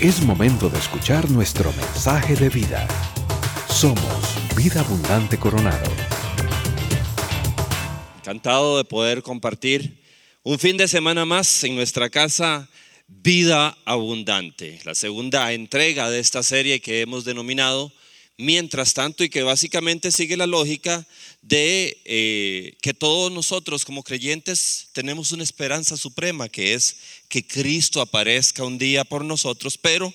Es momento de escuchar nuestro mensaje de vida. Somos Vida Abundante Coronado. Encantado de poder compartir un fin de semana más en nuestra casa Vida Abundante, la segunda entrega de esta serie que hemos denominado Mientras tanto y que básicamente sigue la lógica de eh, que todos nosotros como creyentes tenemos una esperanza suprema, que es que Cristo aparezca un día por nosotros, pero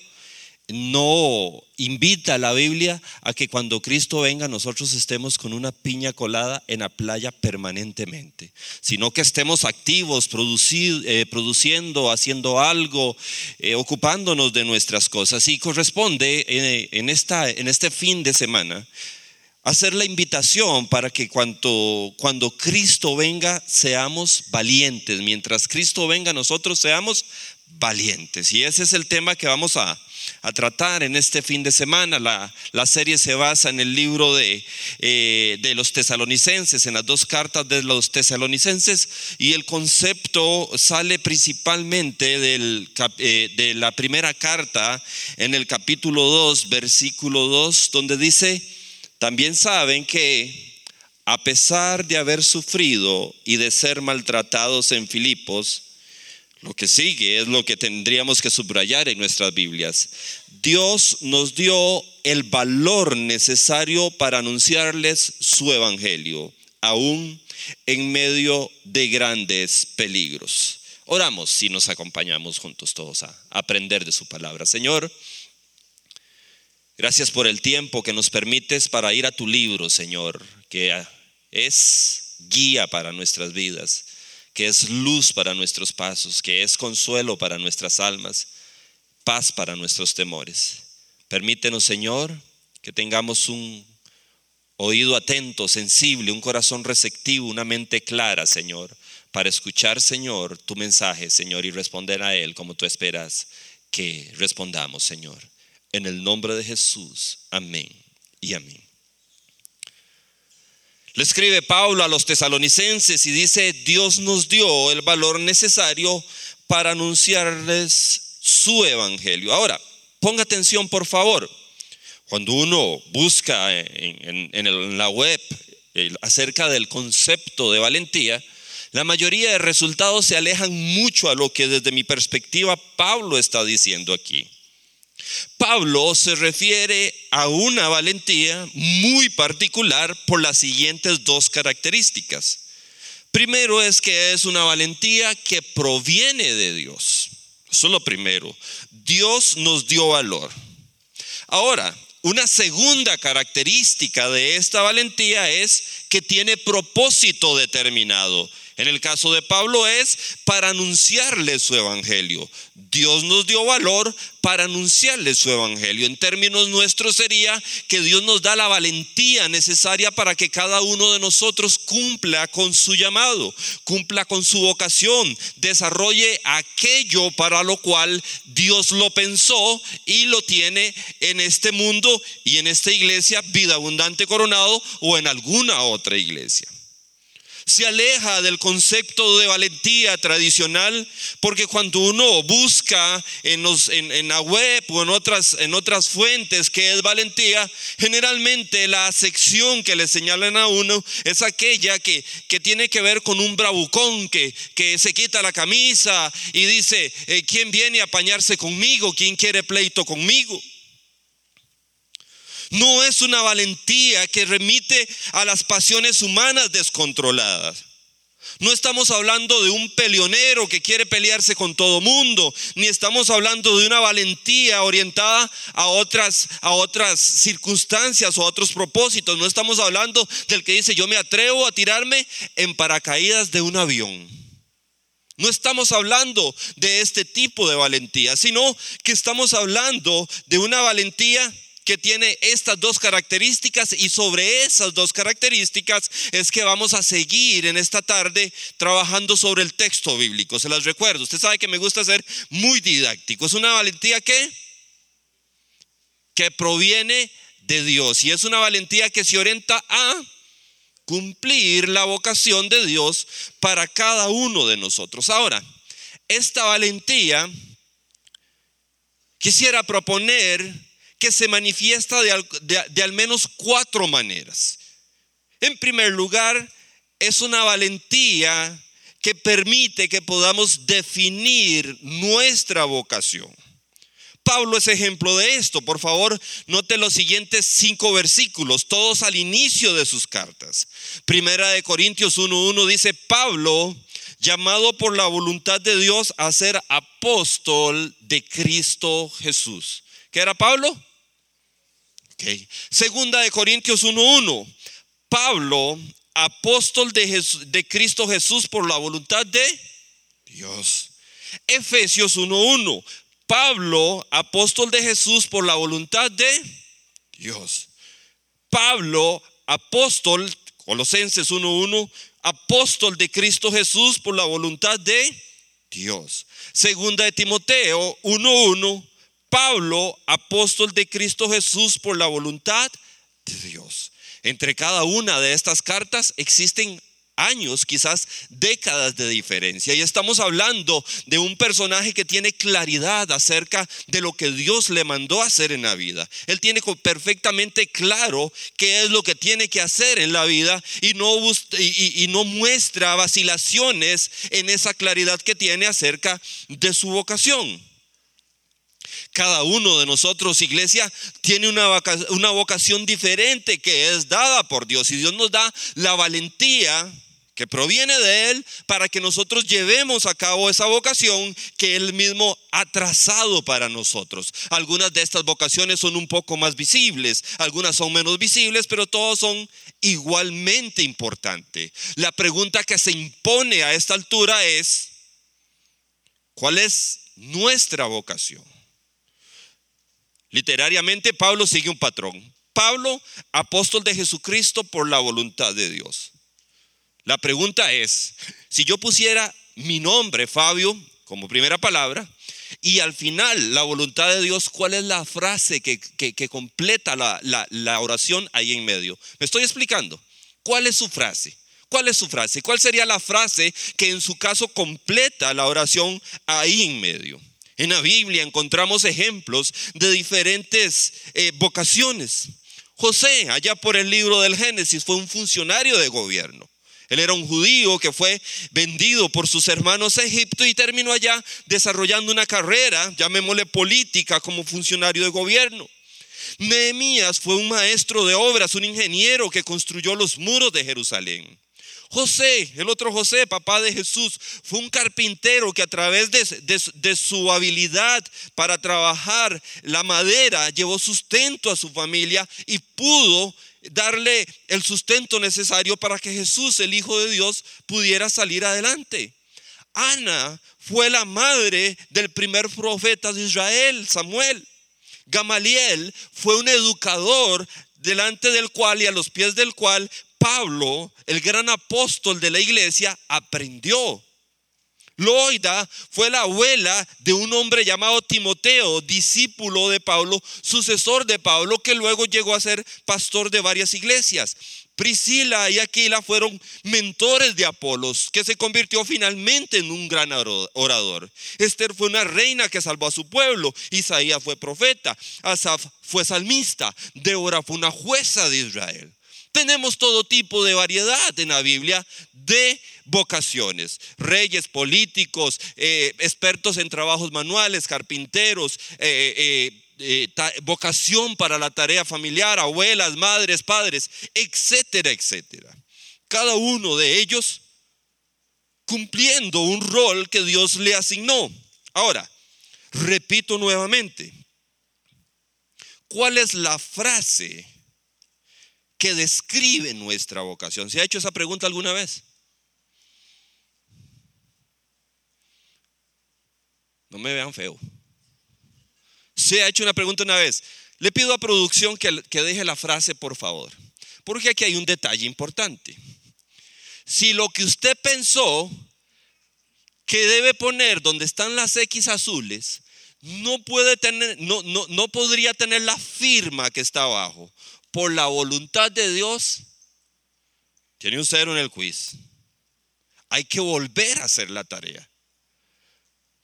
no invita a la Biblia a que cuando Cristo venga nosotros estemos con una piña colada en la playa permanentemente, sino que estemos activos, eh, produciendo, haciendo algo, eh, ocupándonos de nuestras cosas. Y corresponde en, esta, en este fin de semana hacer la invitación para que cuando Cristo venga seamos valientes, mientras Cristo venga nosotros seamos valientes. Y ese es el tema que vamos a a tratar en este fin de semana. La, la serie se basa en el libro de, eh, de los tesalonicenses, en las dos cartas de los tesalonicenses, y el concepto sale principalmente del, eh, de la primera carta en el capítulo 2, versículo 2, donde dice, también saben que a pesar de haber sufrido y de ser maltratados en Filipos, lo que sigue es lo que tendríamos que subrayar en nuestras Biblias. Dios nos dio el valor necesario para anunciarles su evangelio, aún en medio de grandes peligros. Oramos si nos acompañamos juntos todos a aprender de su palabra. Señor, gracias por el tiempo que nos permites para ir a tu libro, Señor, que es guía para nuestras vidas que es luz para nuestros pasos, que es consuelo para nuestras almas, paz para nuestros temores. Permítenos, Señor, que tengamos un oído atento, sensible, un corazón receptivo, una mente clara, Señor, para escuchar, Señor, tu mensaje, Señor, y responder a él como tú esperas que respondamos, Señor. En el nombre de Jesús, amén y amén. Le escribe Pablo a los tesalonicenses y dice, Dios nos dio el valor necesario para anunciarles su evangelio. Ahora, ponga atención por favor. Cuando uno busca en, la web eh, acerca del concepto de valentía, la mayoría de resultados se alejan mucho a lo que desde mi perspectiva Pablo está diciendo aquí. Pablo se refiere a una valentía muy particular por las siguientes dos características. Primero es que es una valentía que proviene de Dios. Eso es lo primero. Dios nos dio valor. Ahora, una segunda característica de esta valentía es que tiene propósito determinado. En el caso de Pablo es para anunciarle su evangelio. Dios nos dio valor para anunciarle su evangelio. En términos nuestros sería que Dios nos da la valentía necesaria para que cada uno de nosotros cumpla con su llamado, cumpla con su vocación, desarrolle aquello para lo cual Dios lo pensó y lo tiene en este mundo y en esta iglesia, vida abundante coronado o en alguna otra iglesia se aleja del concepto de valentía tradicional, porque cuando uno busca en, la web o en otras, en fuentes que es valentía, generalmente la sección que le señalan a uno es aquella que, tiene que ver con un bravucón que, que se quita la camisa y dice, eh, ¿quién viene a apañarse conmigo? ¿Quién quiere pleito conmigo? No es una valentía que remite a las pasiones humanas descontroladas. No estamos hablando de un peleonero que quiere pelearse con todo mundo, ni estamos hablando de una valentía orientada a otras, a otras circunstancias o a otros propósitos. No estamos hablando del que dice yo me atrevo a tirarme en paracaídas de un avión. No estamos hablando de este tipo de valentía, sino que estamos hablando de una valentía que tiene estas dos características y sobre esas dos características es que vamos a seguir en esta tarde trabajando sobre el texto bíblico. Se las recuerdo, usted sabe que me gusta ser muy didáctico. Es una valentía que que proviene de Dios y es una valentía que se orienta a cumplir la vocación de Dios para cada uno de nosotros. Ahora, esta valentía quisiera proponer que se manifiesta de al, menos cuatro maneras. En primer lugar, es una valentía que permite que podamos definir nuestra vocación. Pablo es ejemplo de esto. Por favor, note los siguientes cinco versículos, todos al inicio de sus cartas. Primera de Corintios 1.1 dice, Pablo, llamado por la voluntad de Dios a ser apóstol de Cristo Jesús. ¿Qué era Pablo? Segunda de Corintios 1.1. Pablo, apóstol de, Jes- de Cristo Jesús por la voluntad de Dios. Efesios 1.1. Pablo, apóstol de Jesús por la voluntad de Dios. Pablo, apóstol, Colosenses 1.1, apóstol de Cristo Jesús por la voluntad de Dios. Segunda de Timoteo 1.1, Pablo, apóstol de Cristo Jesús por la voluntad de Dios. Entre cada una de estas cartas existen años, quizás décadas de diferencia. Y estamos hablando de un personaje que tiene claridad acerca de lo que Dios le mandó hacer en la vida. Él tiene perfectamente claro qué es lo que tiene que hacer en la vida y no, y no muestra vacilaciones en esa claridad que tiene acerca de su vocación. Cada uno de nosotros, iglesia, tiene una, una vocación diferente que es dada por Dios. Y Dios nos da la valentía que proviene de Él para que nosotros llevemos a cabo esa vocación que Él mismo ha trazado para nosotros. Algunas de estas vocaciones son un poco más visibles, algunas son menos visibles, pero todas son igualmente importantes. La pregunta que se impone a esta altura es, ¿cuál es nuestra vocación? Literariamente, Pablo sigue un patrón. Pablo, apóstol de Jesucristo por la voluntad de Dios. La pregunta es, si yo pusiera mi nombre, Fabio, como primera palabra, y al final la voluntad de Dios, ¿cuál es la frase que, que- completa la, la- la oración ahí en medio? ¿Me estoy explicando? ¿Cuál es su frase? ¿Cuál es su frase? ¿Cuál sería la frase que en su caso completa la oración ahí en medio? En la Biblia encontramos ejemplos de diferentes eh, vocaciones. José, allá por el libro del Génesis, fue un funcionario de gobierno. Él era un judío que fue vendido por sus hermanos a Egipto y terminó allá desarrollando una carrera, llamémosle política, como funcionario de gobierno. Nehemías fue un maestro de obras, un ingeniero que construyó los muros de Jerusalén. José, el otro José, papá de Jesús, fue un carpintero que a través de, su habilidad para trabajar la madera llevó sustento a su familia y pudo darle el sustento necesario para que Jesús, el Hijo de Dios, pudiera salir adelante. Ana fue la madre del primer profeta de Israel, Samuel. Gamaliel fue un educador delante del cual y a los pies del cual Pablo, el gran apóstol de la iglesia, aprendió. Loida fue la abuela de un hombre llamado Timoteo, discípulo de Pablo, sucesor de Pablo, que luego llegó a ser pastor de varias iglesias. Priscila y Aquila fueron mentores de Apolos, que se convirtió finalmente en un gran orador. Esther fue una reina que salvó a su pueblo. Isaías fue profeta. Asaf fue salmista. Débora fue una jueza de Israel. Tenemos todo tipo de variedad en la Biblia de vocaciones, reyes, políticos, eh, expertos en trabajos manuales, carpinteros, eh, eh, vocación para la tarea familiar, abuelas, madres, padres, etcétera, etcétera. Cada uno de ellos cumpliendo un rol que Dios le asignó. Ahora, repito nuevamente, ¿cuál es la frase que describe nuestra vocación? ¿Se ha hecho esa pregunta alguna vez? No me vean feo. Se ha hecho una pregunta una vez. Le pido a producción que, que deje la frase, por favor. Porque aquí hay un detalle importante. Si lo que usted pensó que debe poner donde están las X azules, no puede tener, no, no, no podría tener la firma que está abajo. Por la voluntad de Dios, tiene un cero en el quiz. Hay que volver a hacer la tarea.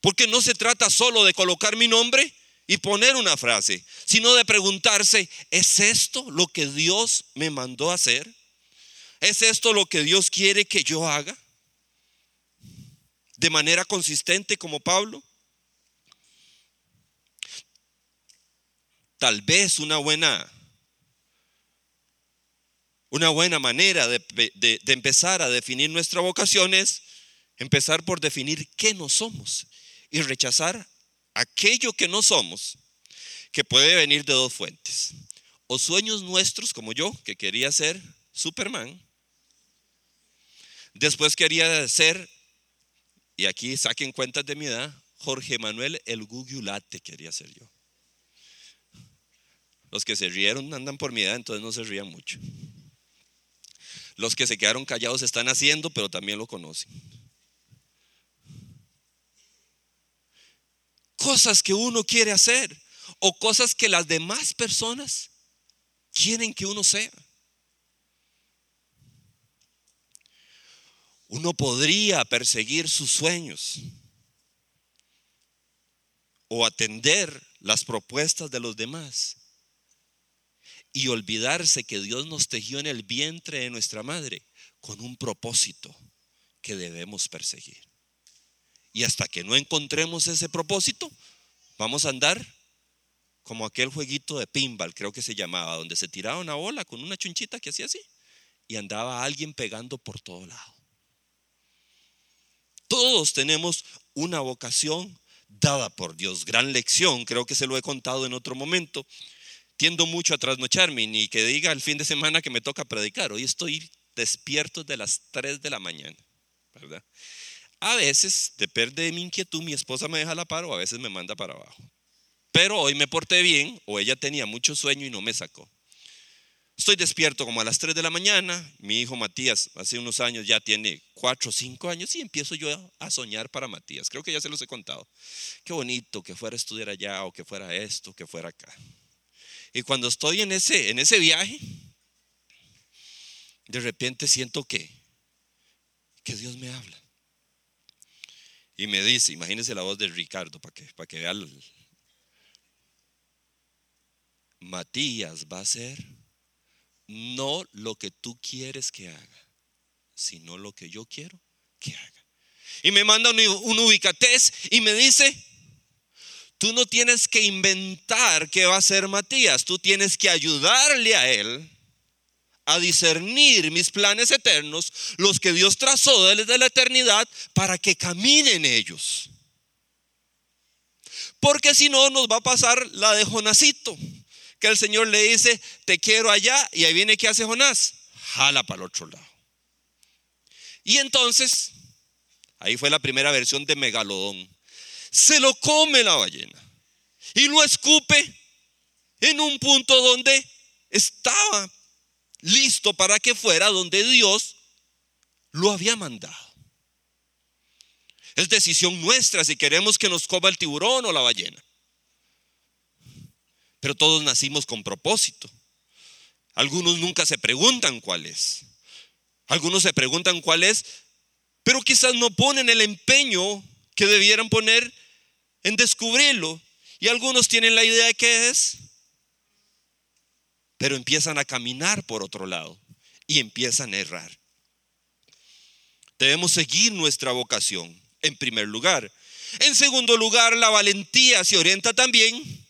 Porque no se trata solo de colocar mi nombre y poner una frase, sino de preguntarse, ¿es esto lo que Dios me mandó a hacer? ¿Es esto lo que Dios quiere que yo haga? De manera consistente como Pablo. Tal vez una buena una buena manera de, empezar a definir nuestra vocación es empezar por definir qué no somos y rechazar aquello que no somos, que puede venir de dos fuentes. O sueños nuestros, como yo, que quería ser Superman. Después quería ser, y aquí saquen cuentas de mi edad, Jorge Manuel el Gugiulate quería ser yo. Los que se rieron andan por mi edad, entonces no se rían mucho. Los que se quedaron callados están haciendo, pero también lo conocen. Cosas que uno quiere hacer o cosas que las demás personas quieren que uno sea. Uno podría perseguir sus sueños o atender las propuestas de los demás y olvidarse que Dios nos tejió en el vientre de nuestra madre con un propósito que debemos perseguir. Y hasta que no encontremos ese propósito, vamos a andar como aquel jueguito de pinball, creo que se llamaba, donde se tiraba una bola con una chunchita que hacía así y andaba alguien pegando por todo lado. Todos tenemos una vocación dada por Dios, gran lección, creo que se lo he contado en otro momento, tiendo mucho a trasnocharme, ni que diga el fin de semana que me toca predicar. Hoy estoy despierto de las 3 de la mañana, ¿verdad? A veces, depende de mi inquietud, mi esposa me deja la par o a veces me manda para abajo. Pero hoy me porté bien o ella tenía mucho sueño y no me sacó. Estoy despierto como a las 3 de la mañana. Mi hijo Matías hace unos años ya tiene 4 o 5 años y empiezo yo a soñar para Matías. Creo que ya se los he contado. Qué bonito que fuera a estudiar allá o que fuera esto, que fuera acá. Y cuando estoy en ese, en ese viaje, de repente siento que, que Dios me habla. Y me dice, imagínese la voz de Ricardo para que, para que vea. Matías va a hacer no lo que tú quieres que haga, sino lo que yo quiero que haga. Y me manda un, un ubicatés y me dice, Tú no tienes que inventar qué va a ser Matías, tú tienes que ayudarle a él a discernir mis planes eternos, los que Dios trazó desde la eternidad, para que caminen ellos. Porque si no, nos va a pasar la de Jonasito, que el Señor le dice, te quiero allá, y ahí viene, ¿qué hace Jonás? Jala para el otro lado. Y entonces, ahí fue la primera versión de Megalodón se lo come la ballena y lo escupe en un punto donde estaba listo para que fuera donde Dios lo había mandado. Es decisión nuestra si queremos que nos coma el tiburón o la ballena. Pero todos nacimos con propósito. Algunos nunca se preguntan cuál es. Algunos se preguntan cuál es, pero quizás no ponen el empeño que debieran poner en descubrirlo. Y algunos tienen la idea de qué es, pero empiezan a caminar por otro lado y empiezan a errar. Debemos seguir nuestra vocación, en primer lugar. En segundo lugar, la valentía se orienta también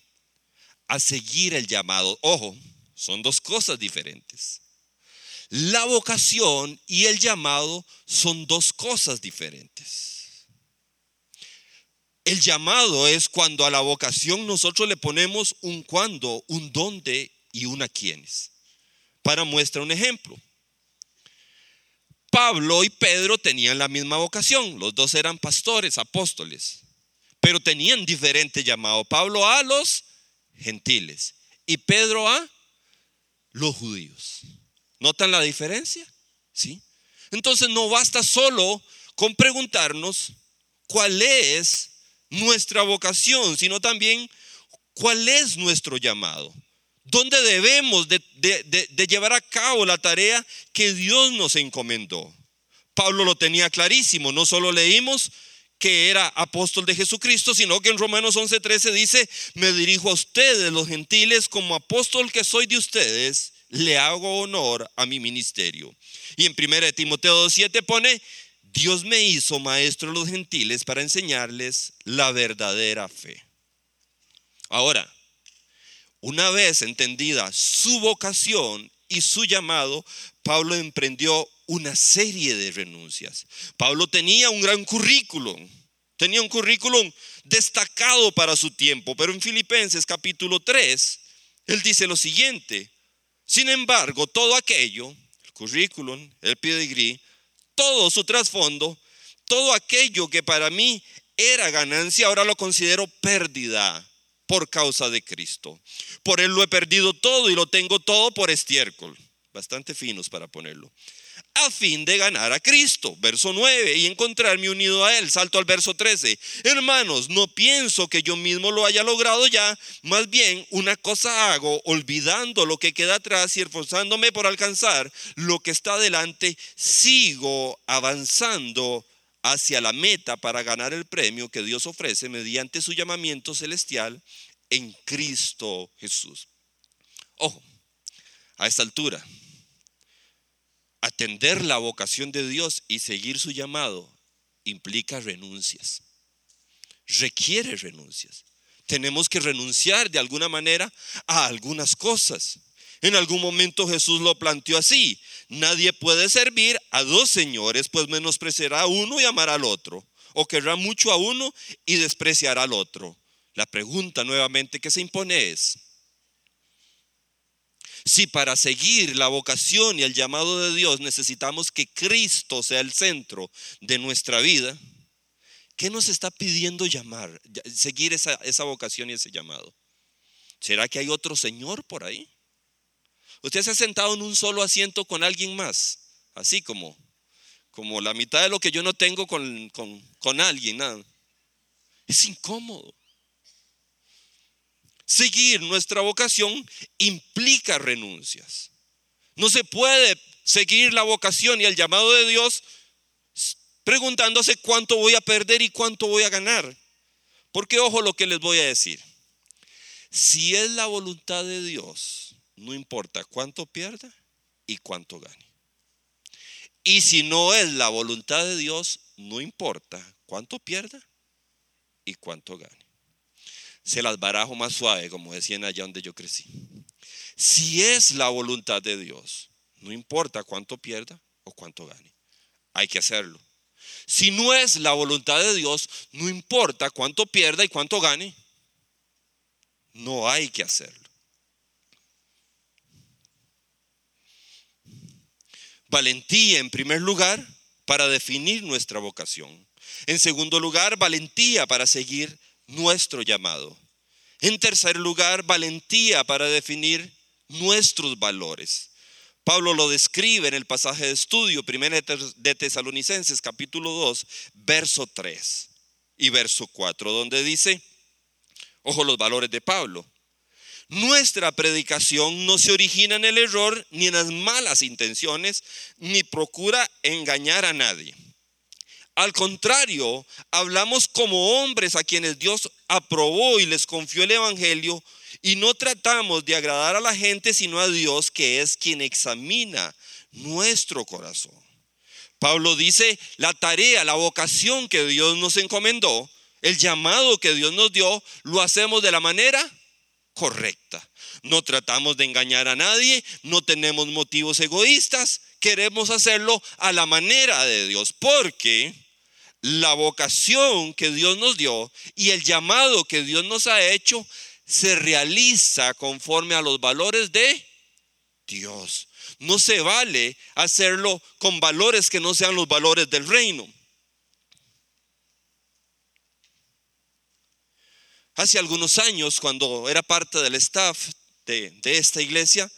a seguir el llamado. Ojo, son dos cosas diferentes. La vocación y el llamado son dos cosas diferentes. El llamado es cuando a la vocación nosotros le ponemos un cuándo, un dónde y una quiénes. Para muestra un ejemplo. Pablo y Pedro tenían la misma vocación, los dos eran pastores, apóstoles, pero tenían diferente llamado. Pablo a los gentiles y Pedro a los judíos. ¿Notan la diferencia? ¿Sí? Entonces no basta solo con preguntarnos cuál es nuestra vocación, sino también cuál es nuestro llamado. ¿Dónde debemos de, llevar a cabo la tarea que Dios nos encomendó? Pablo lo tenía clarísimo, no solo leímos que era apóstol de Jesucristo, sino que en Romanos 11:13 dice, me dirijo a ustedes, los gentiles, como apóstol que soy de ustedes, le hago honor a mi ministerio. Y en 1 Timoteo 2:7 pone, Dios me hizo maestro de los gentiles para enseñarles la verdadera fe. Ahora, una vez entendida su vocación y su llamado, Pablo emprendió una serie de renuncias. Pablo tenía un gran currículum, tenía un currículum destacado para su tiempo, pero en Filipenses capítulo 3, él dice lo siguiente, sin embargo, todo aquello, el currículum, el pedigrí, todo su trasfondo, todo aquello que para mí era ganancia, ahora lo considero pérdida por causa de Cristo. Por Él lo he perdido todo y lo tengo todo por estiércol. Bastante finos para ponerlo a fin de ganar a Cristo. Verso 9, y encontrarme unido a Él. Salto al verso 13. Hermanos, no pienso que yo mismo lo haya logrado ya, más bien una cosa hago, olvidando lo que queda atrás y esforzándome por alcanzar lo que está delante, sigo avanzando hacia la meta para ganar el premio que Dios ofrece mediante su llamamiento celestial en Cristo Jesús. Ojo, a esta altura atender la vocación de Dios y seguir su llamado implica renuncias. Requiere renuncias. Tenemos que renunciar de alguna manera a algunas cosas. En algún momento Jesús lo planteó así. Nadie puede servir a dos señores, pues menospreciará a uno y amará al otro. O querrá mucho a uno y despreciará al otro. La pregunta nuevamente que se impone es, si para seguir la vocación y el llamado de Dios necesitamos que Cristo sea el centro de nuestra vida, ¿qué nos está pidiendo llamar, seguir esa, esa vocación y ese llamado? ¿Será que hay otro Señor por ahí? Usted se ha sentado en un solo asiento con alguien más, así como, como la mitad de lo que yo no tengo con, con, con alguien, nada. Es incómodo. Seguir nuestra vocación implica renuncias. No se puede seguir la vocación y el llamado de Dios preguntándose cuánto voy a perder y cuánto voy a ganar. Porque ojo lo que les voy a decir. Si es la voluntad de Dios, no importa cuánto pierda y cuánto gane. Y si no es la voluntad de Dios, no importa cuánto pierda y cuánto gane se las barajo más suave, como decían allá donde yo crecí. Si es la voluntad de Dios, no importa cuánto pierda o cuánto gane, hay que hacerlo. Si no es la voluntad de Dios, no importa cuánto pierda y cuánto gane, no hay que hacerlo. Valentía en primer lugar para definir nuestra vocación. En segundo lugar, valentía para seguir nuestro llamado. En tercer lugar, valentía para definir nuestros valores. Pablo lo describe en el pasaje de estudio, 1 de Tesalonicenses, capítulo 2, verso 3 y verso 4, donde dice, ojo los valores de Pablo, nuestra predicación no se origina en el error ni en las malas intenciones, ni procura engañar a nadie. Al contrario, hablamos como hombres a quienes Dios aprobó y les confió el Evangelio y no tratamos de agradar a la gente sino a Dios que es quien examina nuestro corazón. Pablo dice, la tarea, la vocación que Dios nos encomendó, el llamado que Dios nos dio, lo hacemos de la manera correcta. No tratamos de engañar a nadie, no tenemos motivos egoístas, queremos hacerlo a la manera de Dios, porque la vocación que Dios nos dio y el llamado que Dios nos ha hecho se realiza conforme a los valores de Dios. No se vale hacerlo con valores que no sean los valores del reino. Hace algunos años, cuando era parte del staff de, esta iglesia,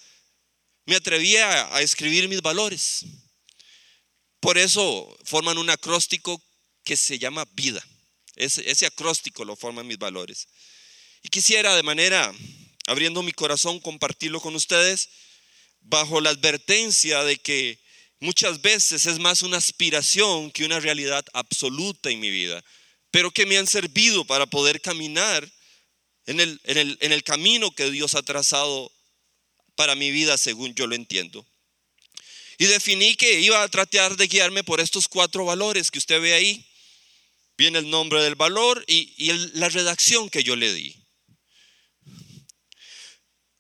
me atreví a, a escribir mis valores. Por eso forman un acróstico que se llama vida. Ese, ese acróstico lo forman mis valores. Y quisiera de manera, abriendo mi corazón, compartirlo con ustedes bajo la advertencia de que muchas veces es más una aspiración que una realidad absoluta en mi vida. pero que me han servido para poder caminar en el, en el, en el camino que Dios ha trazado para mi vida según yo lo entiendo. Y definí que iba a tratar de guiarme por estos cuatro valores que usted ve ahí. Viene el nombre del valor y, la redacción que yo le di.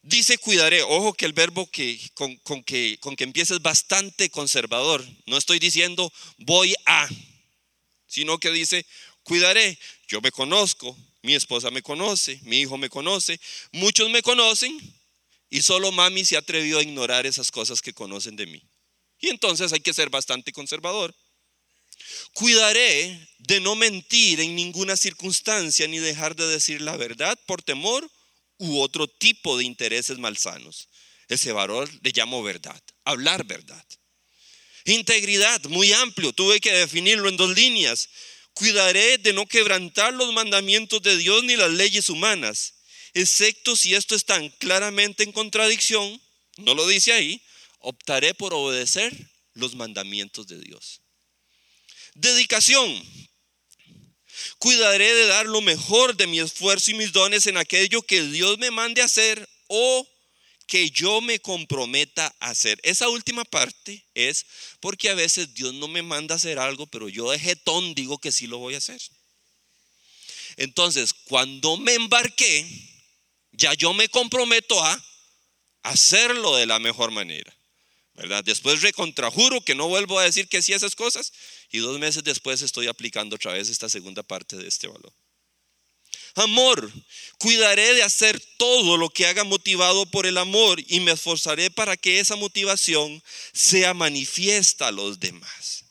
Dice cuidaré, ojo que el verbo que con, que con que empieza es bastante conservador. No estoy diciendo voy a, sino que dice cuidaré. Yo me conozco, mi esposa me conoce, mi hijo me conoce, muchos me conocen y solo mami se atrevió a ignorar esas cosas que conocen de mí. Y entonces hay que ser bastante conservador. Cuidaré de no mentir en ninguna circunstancia ni dejar de decir la verdad por temor u otro tipo de intereses malsanos. Ese valor le llamo verdad, hablar verdad. Integridad, muy amplio, tuve que definirlo en dos líneas. Cuidaré de no quebrantar los mandamientos de Dios ni las leyes humanas, excepto si esto está claramente en contradicción, no lo dice ahí, optaré por obedecer los mandamientos de Dios. Dedicación. Cuidaré de dar lo mejor de mi esfuerzo y mis dones en aquello que Dios me mande hacer o que yo me comprometa a hacer. Esa última parte es porque a veces Dios no me manda a hacer algo, pero yo de jetón digo que sí lo voy a hacer. Entonces, cuando me embarqué, ya yo me comprometo a hacerlo de la mejor manera. ¿Verdad? Después recontrajuro que no vuelvo a decir que sí a esas cosas y dos meses después estoy aplicando otra vez esta segunda parte de este valor. Amor, cuidaré de hacer todo lo que haga motivado por el amor y me esforzaré para que esa motivación sea manifiesta a los demás.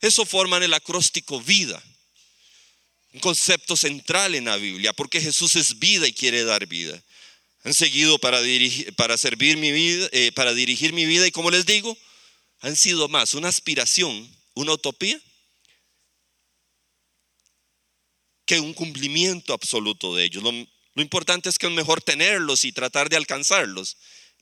Eso forma en el acróstico vida, un concepto central en la Biblia, porque Jesús es vida y quiere dar vida han seguido para, dirigir, servir mi vida, eh, para dirigir mi vida y como les digo, han sido más una aspiración, una utopía, que un cumplimiento absoluto de ellos. Lo, lo importante es que es mejor tenerlos y tratar de alcanzarlos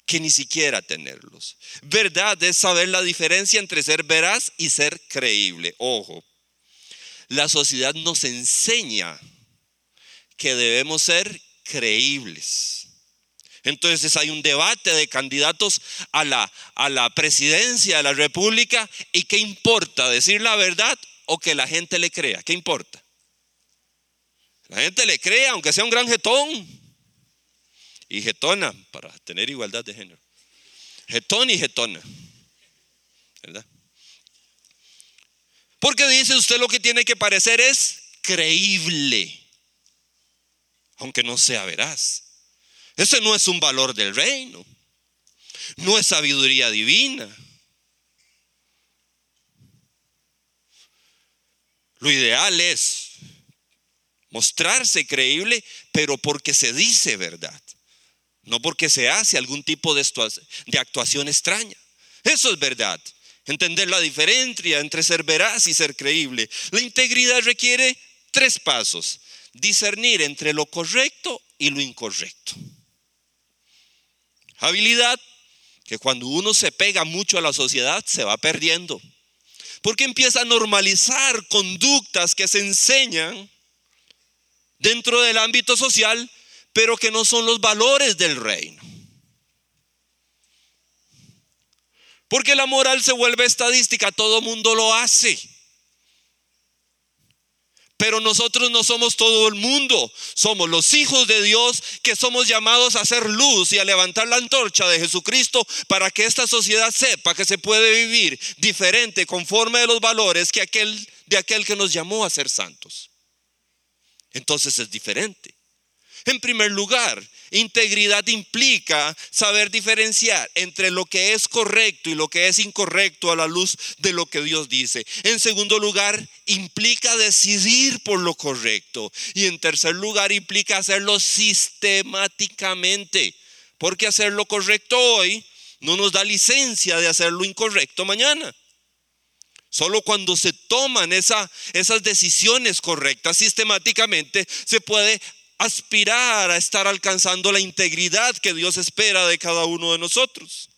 que ni siquiera tenerlos. Verdad es saber la diferencia entre ser veraz y ser creíble. Ojo, la sociedad nos enseña que debemos ser creíbles. Entonces hay un debate de candidatos a la, a la presidencia de la República y qué importa, decir la verdad o que la gente le crea, ¿qué importa? La gente le crea, aunque sea un gran jetón y jetona, para tener igualdad de género. Jetón y jetona, ¿verdad? Porque dice usted lo que tiene que parecer es creíble, aunque no sea veraz. Ese no es un valor del reino. No es sabiduría divina. Lo ideal es mostrarse creíble, pero porque se dice verdad, no porque se hace algún tipo de, actuación extraña. Eso es verdad. Entender la diferencia entre ser veraz y ser creíble. La integridad requiere tres pasos. Discernir entre lo correcto y lo incorrecto. Habilidad que cuando uno se pega mucho a la sociedad se va perdiendo. Porque empieza a normalizar conductas que se enseñan dentro del ámbito social, pero que no son los valores del reino. Porque la moral se vuelve estadística, todo mundo lo hace. Pero nosotros no somos todo el mundo, somos los hijos de Dios que somos llamados a hacer luz y a levantar la antorcha de Jesucristo para que esta sociedad sepa que se puede vivir diferente conforme a los valores que aquel de aquel que nos llamó a ser santos. Entonces es diferente. En primer lugar, integridad implica saber diferenciar entre lo que es correcto y lo que es incorrecto a la luz de lo que Dios dice. En segundo lugar, implica decidir por lo correcto. Y en tercer lugar, implica hacerlo sistemáticamente. Porque hacer lo correcto hoy no nos da licencia de hacer lo incorrecto mañana. Solo cuando se toman esas decisiones correctas sistemáticamente se puede aspirar a estar alcanzando la integridad que Dios espera de cada uno de nosotros.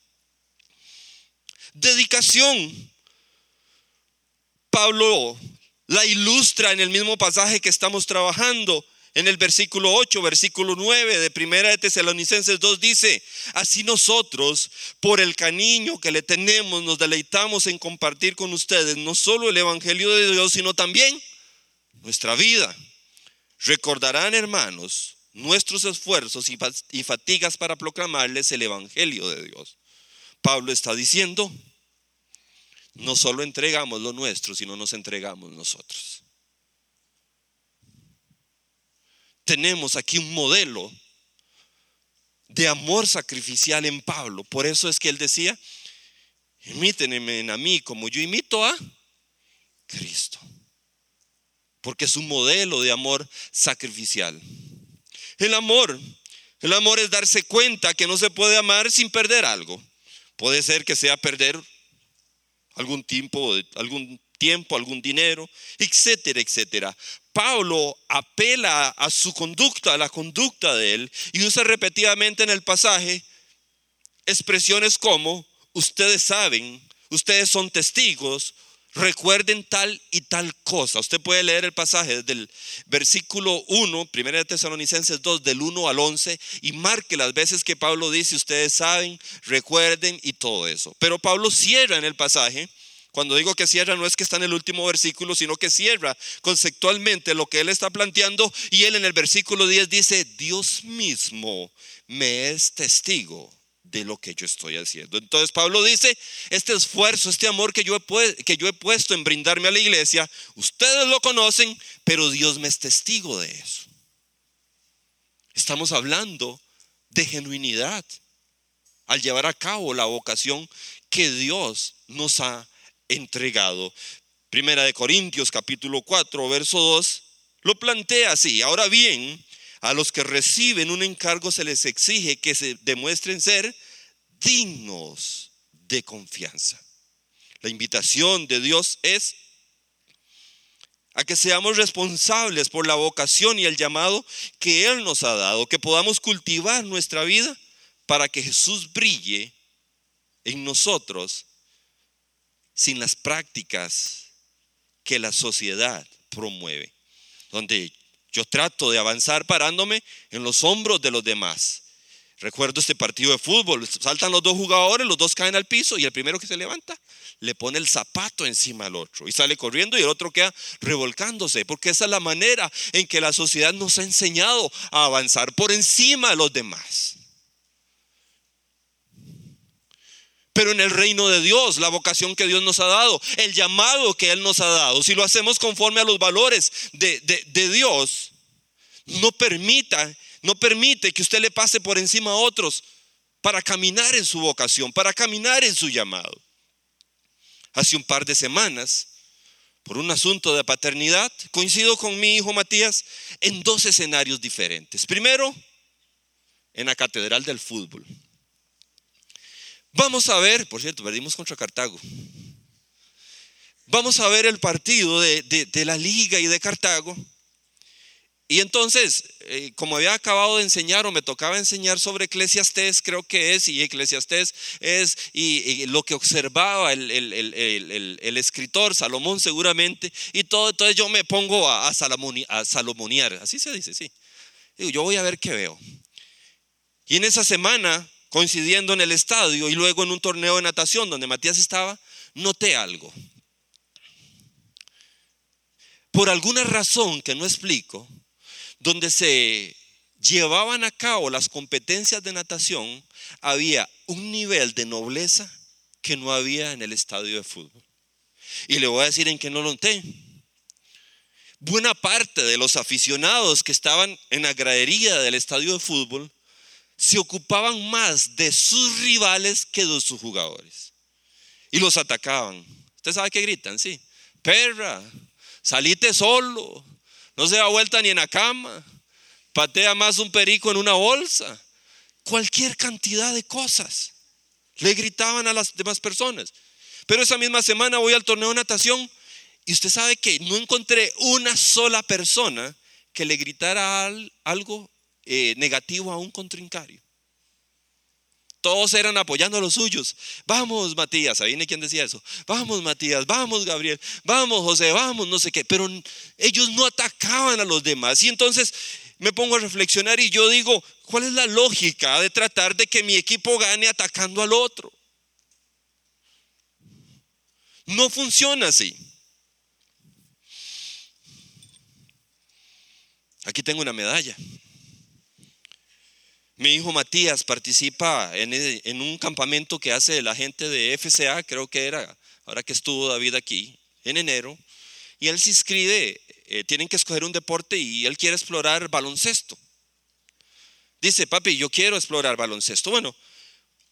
Dedicación. Pablo la ilustra en el mismo pasaje que estamos trabajando. En el versículo 8, versículo 9 de Primera de Tesalonicenses 2 dice, así nosotros, por el cariño que le tenemos, nos deleitamos en compartir con ustedes no solo el Evangelio de Dios, sino también nuestra vida. Recordarán, hermanos, nuestros esfuerzos y fatigas para proclamarles el Evangelio de Dios. Pablo está diciendo, no solo entregamos lo nuestro, sino nos entregamos nosotros. tenemos aquí un modelo de amor sacrificial en Pablo. Por eso es que él decía, imítenme a mí como yo imito a Cristo. Porque es un modelo de amor sacrificial. El amor, el amor es darse cuenta que no se puede amar sin perder algo. Puede ser que sea perder algún tiempo, algún tiempo, algún dinero, etcétera, etcétera. Pablo apela a su conducta, a la conducta de él, y usa repetidamente en el pasaje expresiones como, ustedes saben, ustedes son testigos, recuerden tal y tal cosa. Usted puede leer el pasaje del versículo 1, 1 de Tesalonicenses 2, del 1 al 11, y marque las veces que Pablo dice, ustedes saben, recuerden y todo eso. Pero Pablo cierra en el pasaje cuando digo que cierra no es que está en el último versículo, sino que cierra conceptualmente lo que él está planteando y él en el versículo 10 dice, Dios mismo me es testigo de lo que yo estoy haciendo. Entonces Pablo dice, este esfuerzo, este amor que yo, he, que yo he puesto en brindarme a la iglesia, ustedes lo conocen, pero Dios me es testigo de eso. Estamos hablando de genuinidad al llevar a cabo la vocación que Dios nos ha entregado. Primera de Corintios capítulo 4, verso 2, lo plantea así. Ahora bien, a los que reciben un encargo se les exige que se demuestren ser dignos de confianza. La invitación de Dios es a que seamos responsables por la vocación y el llamado que Él nos ha dado, que podamos cultivar nuestra vida para que Jesús brille en nosotros sin las prácticas que la sociedad promueve, donde yo trato de avanzar parándome en los hombros de los demás. Recuerdo este partido de fútbol, saltan los dos jugadores, los dos caen al piso y el primero que se levanta le pone el zapato encima al otro y sale corriendo y el otro queda revolcándose, porque esa es la manera en que la sociedad nos ha enseñado a avanzar por encima de los demás. Pero en el reino de Dios, la vocación que Dios nos ha dado, el llamado que Él nos ha dado, si lo hacemos conforme a los valores de, Dios, no permita, no permite que usted le pase por encima a otros para caminar en su vocación, para caminar en su llamado. Hace un par de semanas, por un asunto de paternidad, coincido con mi hijo Matías en dos escenarios diferentes. Primero, en la Catedral del Fútbol. Vamos a ver, por cierto, perdimos contra Cartago. Vamos a ver el partido de, la liga y de Cartago. Y entonces, eh, como había acabado de enseñar o me tocaba enseñar sobre Eclesiastés, creo que es, y Eclesiastés es, y, lo que observaba el, escritor Salomón seguramente, y todo, entonces yo me pongo a, a, salomoniar, así se dice, sí. Digo, yo voy a ver qué veo. Y en esa semana coincidiendo en el estadio y luego en un torneo de natación donde Matías estaba, noté algo. Por alguna razón que no explico, donde se llevaban a cabo las competencias de natación, había un nivel de nobleza que no había en el estadio de fútbol. Y le voy a decir en qué no lo noté. Buena parte de los aficionados que estaban en la gradería del estadio de fútbol se ocupaban más de sus rivales que de sus jugadores. Y los atacaban. ¿Usted sabe qué gritan? Sí. Perra, salite solo. No se da vuelta ni en la cama. Patea más un perico en una bolsa. Cualquier cantidad de cosas. Le gritaban a las demás personas. Pero esa misma semana voy al torneo de natación y usted sabe que no encontré una sola persona que le gritara algo eh, negativo a un contrincario. Todos eran apoyando a los suyos. Vamos, Matías, ¿ahí quién decía eso? Vamos, Matías, vamos, Gabriel, vamos, José, vamos, no sé qué. Pero ellos no atacaban a los demás. Y entonces me pongo a reflexionar y yo digo, ¿cuál es la lógica de tratar de que mi equipo gane atacando al otro? No funciona así. Aquí tengo una medalla. Mi hijo Matías participa en, un campamento que hace la gente de FCA, creo que era, ahora que estuvo David aquí, en enero, y él se inscribe, eh, tienen que escoger un deporte y él quiere explorar baloncesto. Dice, papi, yo quiero explorar baloncesto. Bueno,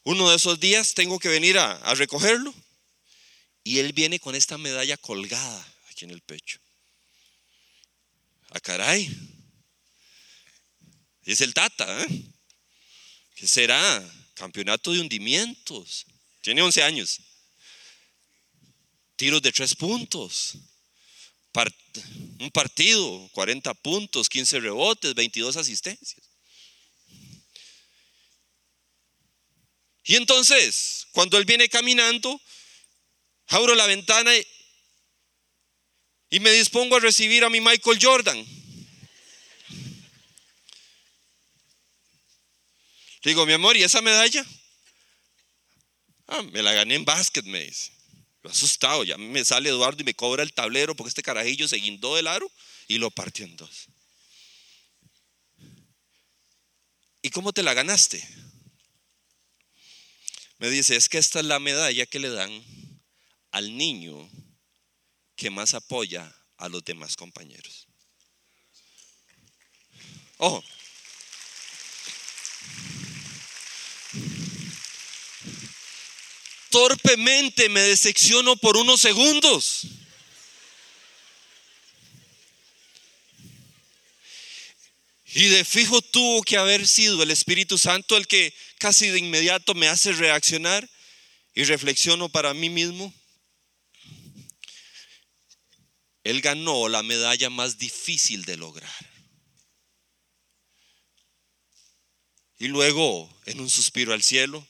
uno de esos días tengo que venir a, recogerlo y él viene con esta medalla colgada aquí en el pecho. A ah, caray. Es el Tata, ¿eh? ¿Qué será? Campeonato de hundimientos. Tiene 11 años. Tiros de tres puntos. un partido, 40 puntos, 15 rebotes, 22 asistencias. Y entonces, cuando él viene caminando, abro la ventana y me dispongo a recibir a mi Michael Jordan. Digo, mi amor, ¿y esa medalla? Ah, me la gané en básquet, me dice. Lo asustado, ya me sale Eduardo y me cobra el tablero porque este carajillo se guindó del aro y lo partió en dos. ¿Y cómo te la ganaste? Me dice, es que esta es la medalla que le dan al niño que más apoya a los demás compañeros. Ojo, torpemente me decepciono por unos segundos. Y de fijo tuvo que haber sido el Espíritu Santo el que casi de inmediato me hace reaccionar y reflexiono para mí mismo. Él ganó la medalla más difícil de lograr. Y luego, en un suspiro al cielo,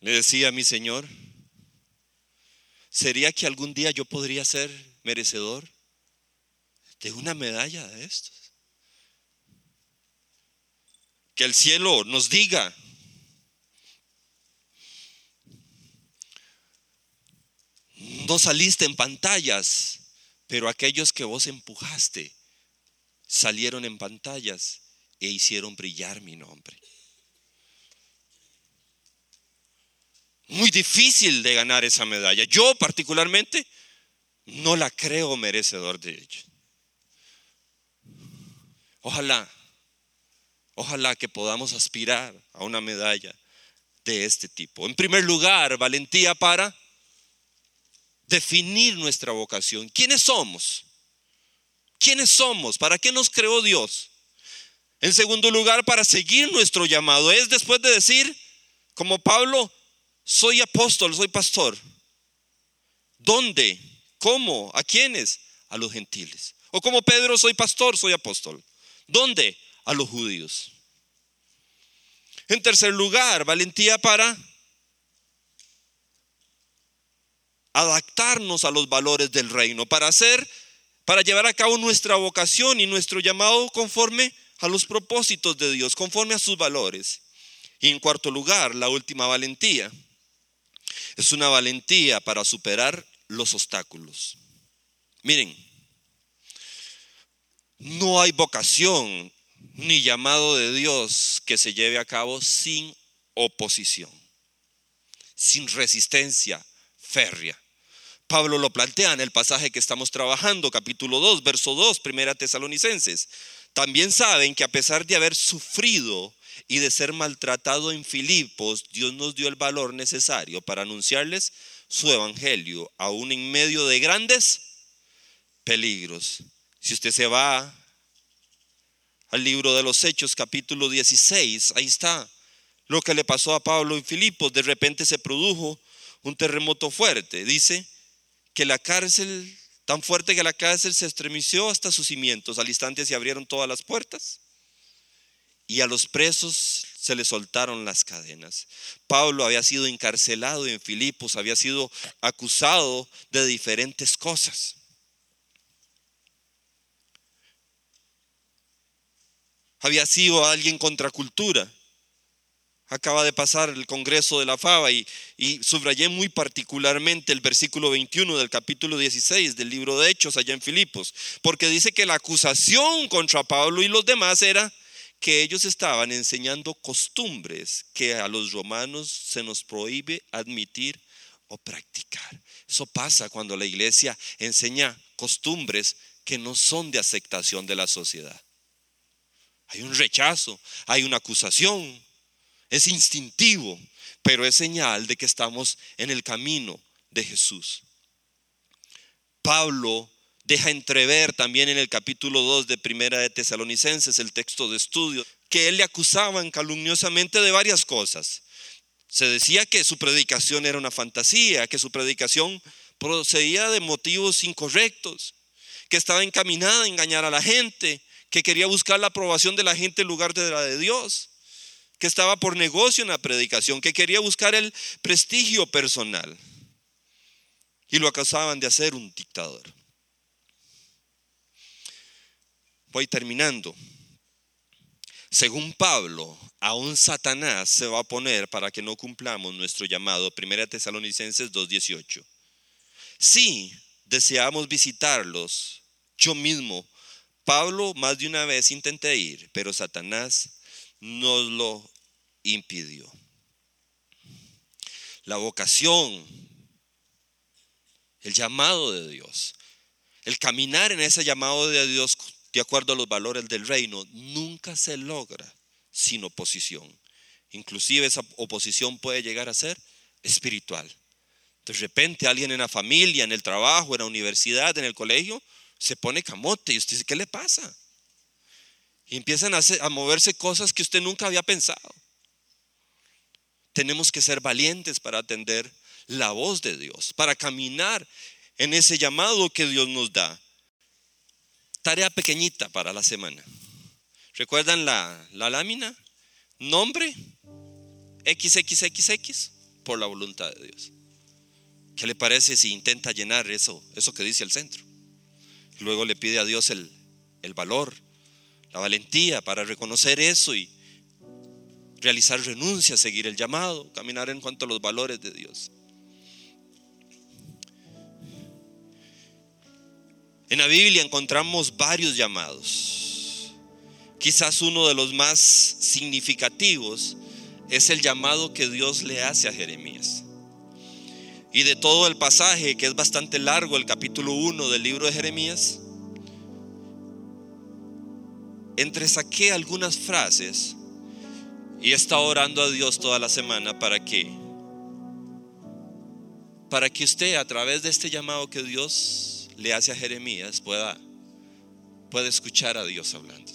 le decía mi Señor, ¿sería que algún día yo podría ser merecedor de una medalla de estos? Que el cielo nos diga, no saliste en pantallas, pero aquellos que vos empujaste salieron en pantallas e hicieron brillar mi nombre. Muy difícil de ganar esa medalla. Yo particularmente no la creo merecedor de ella. Ojalá, ojalá que podamos aspirar a una medalla de este tipo. En primer lugar, valentía para definir nuestra vocación. ¿Quiénes somos? ¿Quiénes somos? ¿Para qué nos creó Dios? En segundo lugar, para seguir nuestro llamado. Es después de decir, como Pablo, soy apóstol, soy pastor. ¿Dónde? ¿Cómo? ¿A quiénes? A los gentiles. O como Pedro, soy pastor, soy apóstol. ¿Dónde? A los judíos. En tercer lugar, valentía para adaptarnos a los valores del reino, para hacer, para llevar a cabo nuestra vocación y nuestro llamado conforme a los propósitos de Dios, conforme a sus valores. Y en cuarto lugar, la última valentía es una valentía para superar los obstáculos. Miren, no hay vocación ni llamado de Dios que se lleve a cabo sin oposición, sin resistencia férrea. Pablo lo plantea en el pasaje que estamos trabajando, capítulo 2, verso 2, primera Tesalonicenses. También saben que a pesar de haber sufrido y de ser maltratado en Filipos, Dios nos dio el valor necesario para anunciarles su evangelio, aún en medio de grandes peligros. Si usted se va al libro de los Hechos, capítulo 16, ahí está lo que le pasó a Pablo en Filipos. De repente se produjo un terremoto fuerte. Dice que la cárcel, tan fuerte que la cárcel se estremeció hasta sus cimientos. Al instante se abrieron todas las puertas y a los presos se le soltaron las cadenas. Pablo había sido encarcelado en Filipos, había sido acusado de diferentes cosas. Había sido alguien contracultura. Acaba de pasar el Congreso de la Fava y, y, subrayé muy particularmente el versículo 21 del capítulo 16 del libro de Hechos allá en Filipos, porque dice que la acusación contra Pablo y los demás era que ellos estaban enseñando costumbres que a los romanos se nos prohíbe admitir o practicar. Eso pasa cuando la iglesia enseña costumbres que no son de aceptación de la sociedad. Hay un rechazo, hay una acusación, es instintivo, pero es señal de que estamos en el camino de Jesús. Pablo deja entrever también en el capítulo 2 de Primera de Tesalonicenses, el texto de estudio, que él le acusaban calumniosamente de varias cosas. Se decía que su predicación era una fantasía, que su predicación procedía de motivos incorrectos, que estaba encaminada a engañar a la gente, que quería buscar la aprobación de la gente en lugar de la de Dios, que estaba por negocio en la predicación, que quería buscar el prestigio personal. Y lo acusaban de hacer un dictador. Voy terminando. Según Pablo, aún Satanás se va a poner para que no cumplamos nuestro llamado. Primera Tesalonicenses 2.18. Si deseamos visitarlos, yo mismo, Pablo más de una vez intenté ir, pero Satanás nos lo impidió. La vocación, el llamado de Dios, el caminar en ese llamado de Dios de acuerdo a los valores del reino, nunca se logra sin oposición. Inclusive esa oposición puede llegar a ser espiritual. De repente alguien en la familia, en el trabajo, en la universidad, en el colegio, se pone camote y usted dice, ¿qué le pasa? Y empiezan a, a moverse cosas que usted nunca había pensado. Tenemos que ser valientes para atender la voz de Dios, para caminar en ese llamado que Dios nos da. Tarea pequeñita para la semana. ¿Recuerdan la, lámina? Nombre XXXX por la voluntad de Dios. ¿Qué le parece si intenta llenar eso, eso que dice el centro? Luego le pide a Dios el, el valor, la valentía para reconocer eso y realizar renuncia, seguir el llamado, caminar en cuanto a los valores de Dios. En la Biblia encontramos varios llamados. Quizás uno de los más significativos es el llamado que Dios le hace a Jeremías. Y de todo el pasaje, que es bastante largo, el capítulo 1 del libro de Jeremías, entresaqué algunas frases y he estado orando a Dios toda la semana para que para que usted a través de este llamado que Dios le hace a Jeremías pueda, pueda escuchar a Dios hablando.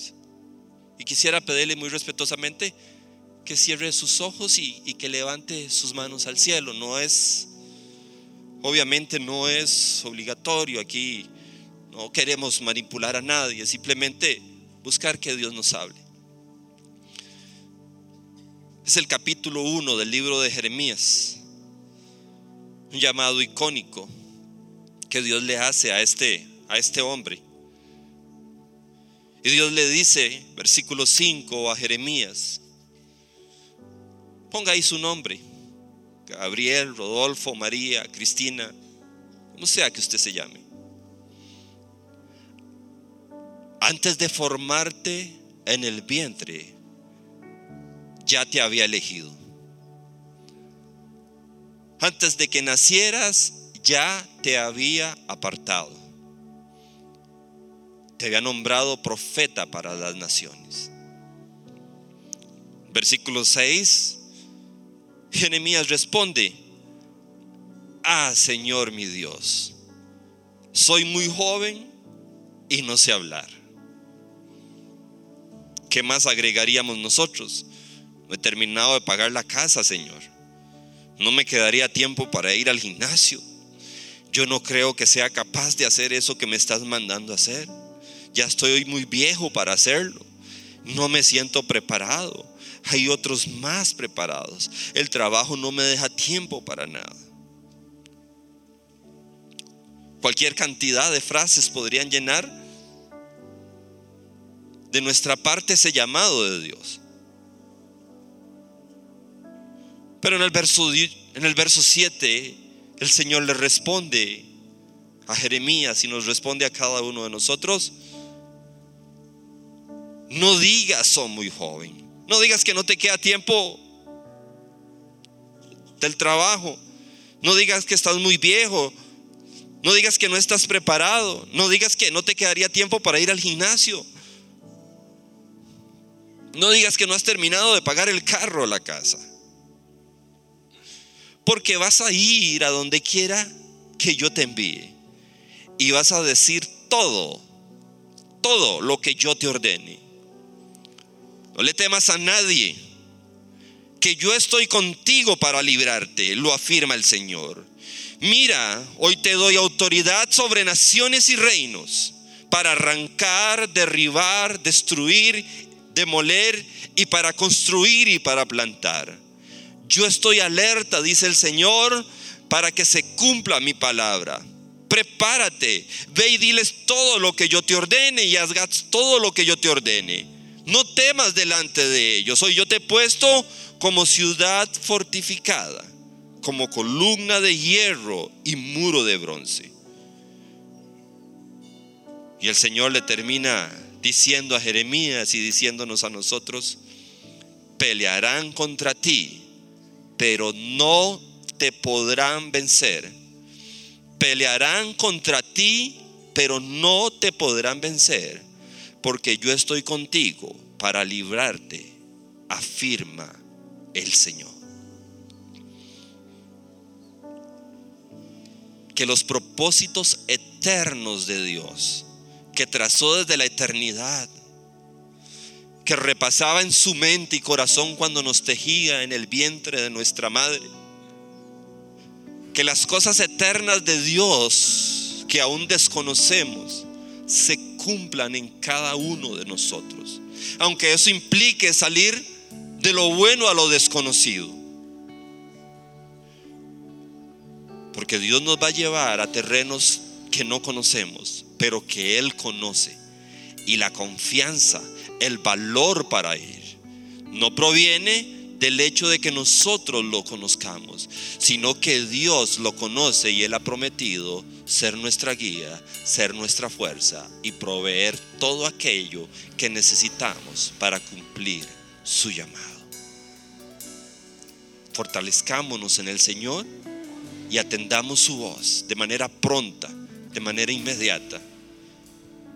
Y quisiera pedirle muy respetuosamente que cierre sus ojos y, que levante sus manos al cielo. No es, obviamente no es obligatorio aquí, no queremos manipular a nadie, simplemente buscar que Dios nos hable. Es el capítulo 1 del libro de Jeremías, un llamado icónico que Dios le hace a este, a este hombre. Y Dios le dice, versículo 5 a Jeremías, ponga ahí su nombre, Gabriel, Rodolfo, María, Cristina, como sea que usted se llame. Antes de formarte en el vientre, ya te había elegido. Antes de que nacieras, ya te había apartado. Te había nombrado profeta para las naciones. Versículo 6. Jeremías responde, ah Señor mi Dios, soy muy joven y no sé hablar. ¿Qué más agregaríamos nosotros? No he terminado de pagar la casa, Señor. No me quedaría tiempo para ir al gimnasio yo no creo que sea capaz de hacer eso que me estás mandando hacer. Ya estoy muy viejo para hacerlo. No me siento preparado. hay otros más preparados. El trabajo no me deja tiempo para nada. Cualquier cantidad de frases podrían llenar de nuestra parte ese llamado de Dios. Pero en el verso, en el verso 7, el Señor le responde a Jeremías y nos responde a cada uno de nosotros. No digas, soy muy joven. No digas que no te queda tiempo del trabajo. No digas que estás muy viejo. No digas que no estás preparado. No digas que no te quedaría tiempo para ir al gimnasio. No digas que no has terminado de pagar el carro a la casa. Porque vas a ir a donde quiera que yo te envíe. Y vas a decir todo, todo lo que yo te ordene. No le temas a nadie, que yo estoy contigo para librarte, lo afirma el Señor. Mira, hoy te doy autoridad sobre naciones y reinos para arrancar, derribar, destruir, demoler y para construir y para plantar. Yo estoy alerta, dice el Señor, para que se cumpla mi palabra. Prepárate, ve y diles todo lo que yo te ordene y hagas todo lo que yo te ordene. No temas delante de ellos. Hoy yo te he puesto como ciudad fortificada, como columna de hierro y muro de bronce. Y el Señor le termina diciendo a Jeremías y diciéndonos a nosotros, pelearán contra ti, pero no te podrán vencer. Pelearán contra ti, pero no te podrán vencer porque yo estoy contigo para librarte, afirma el Señor. Que los propósitos eternos de Dios, que trazó desde la eternidad, que repasaba en su mente y corazón cuando nos tejía en el vientre de nuestra madre, que las cosas eternas de Dios que aún desconocemos se cumplan en cada uno de nosotros. Aunque eso implique salir de lo bueno a lo desconocido. Porque Dios nos va a llevar a terrenos que no conocemos, pero que Él conoce. Y la confianza, el valor para ir, no proviene del hecho de que nosotros lo conozcamos, sino que Dios lo conoce y Él ha prometido ser nuestra guía, ser nuestra fuerza y proveer todo aquello que necesitamos para cumplir su llamado. Fortalezcámonos en el Señor y atendamos su voz de manera pronta, de manera inmediata,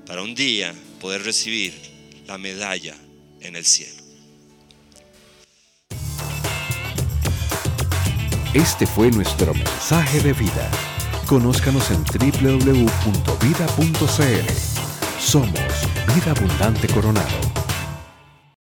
para un día poder recibir la medalla en el cielo. Este fue nuestro mensaje de vida. Conózcanos en www.vida.cl. Somos Vida Abundante Coronado.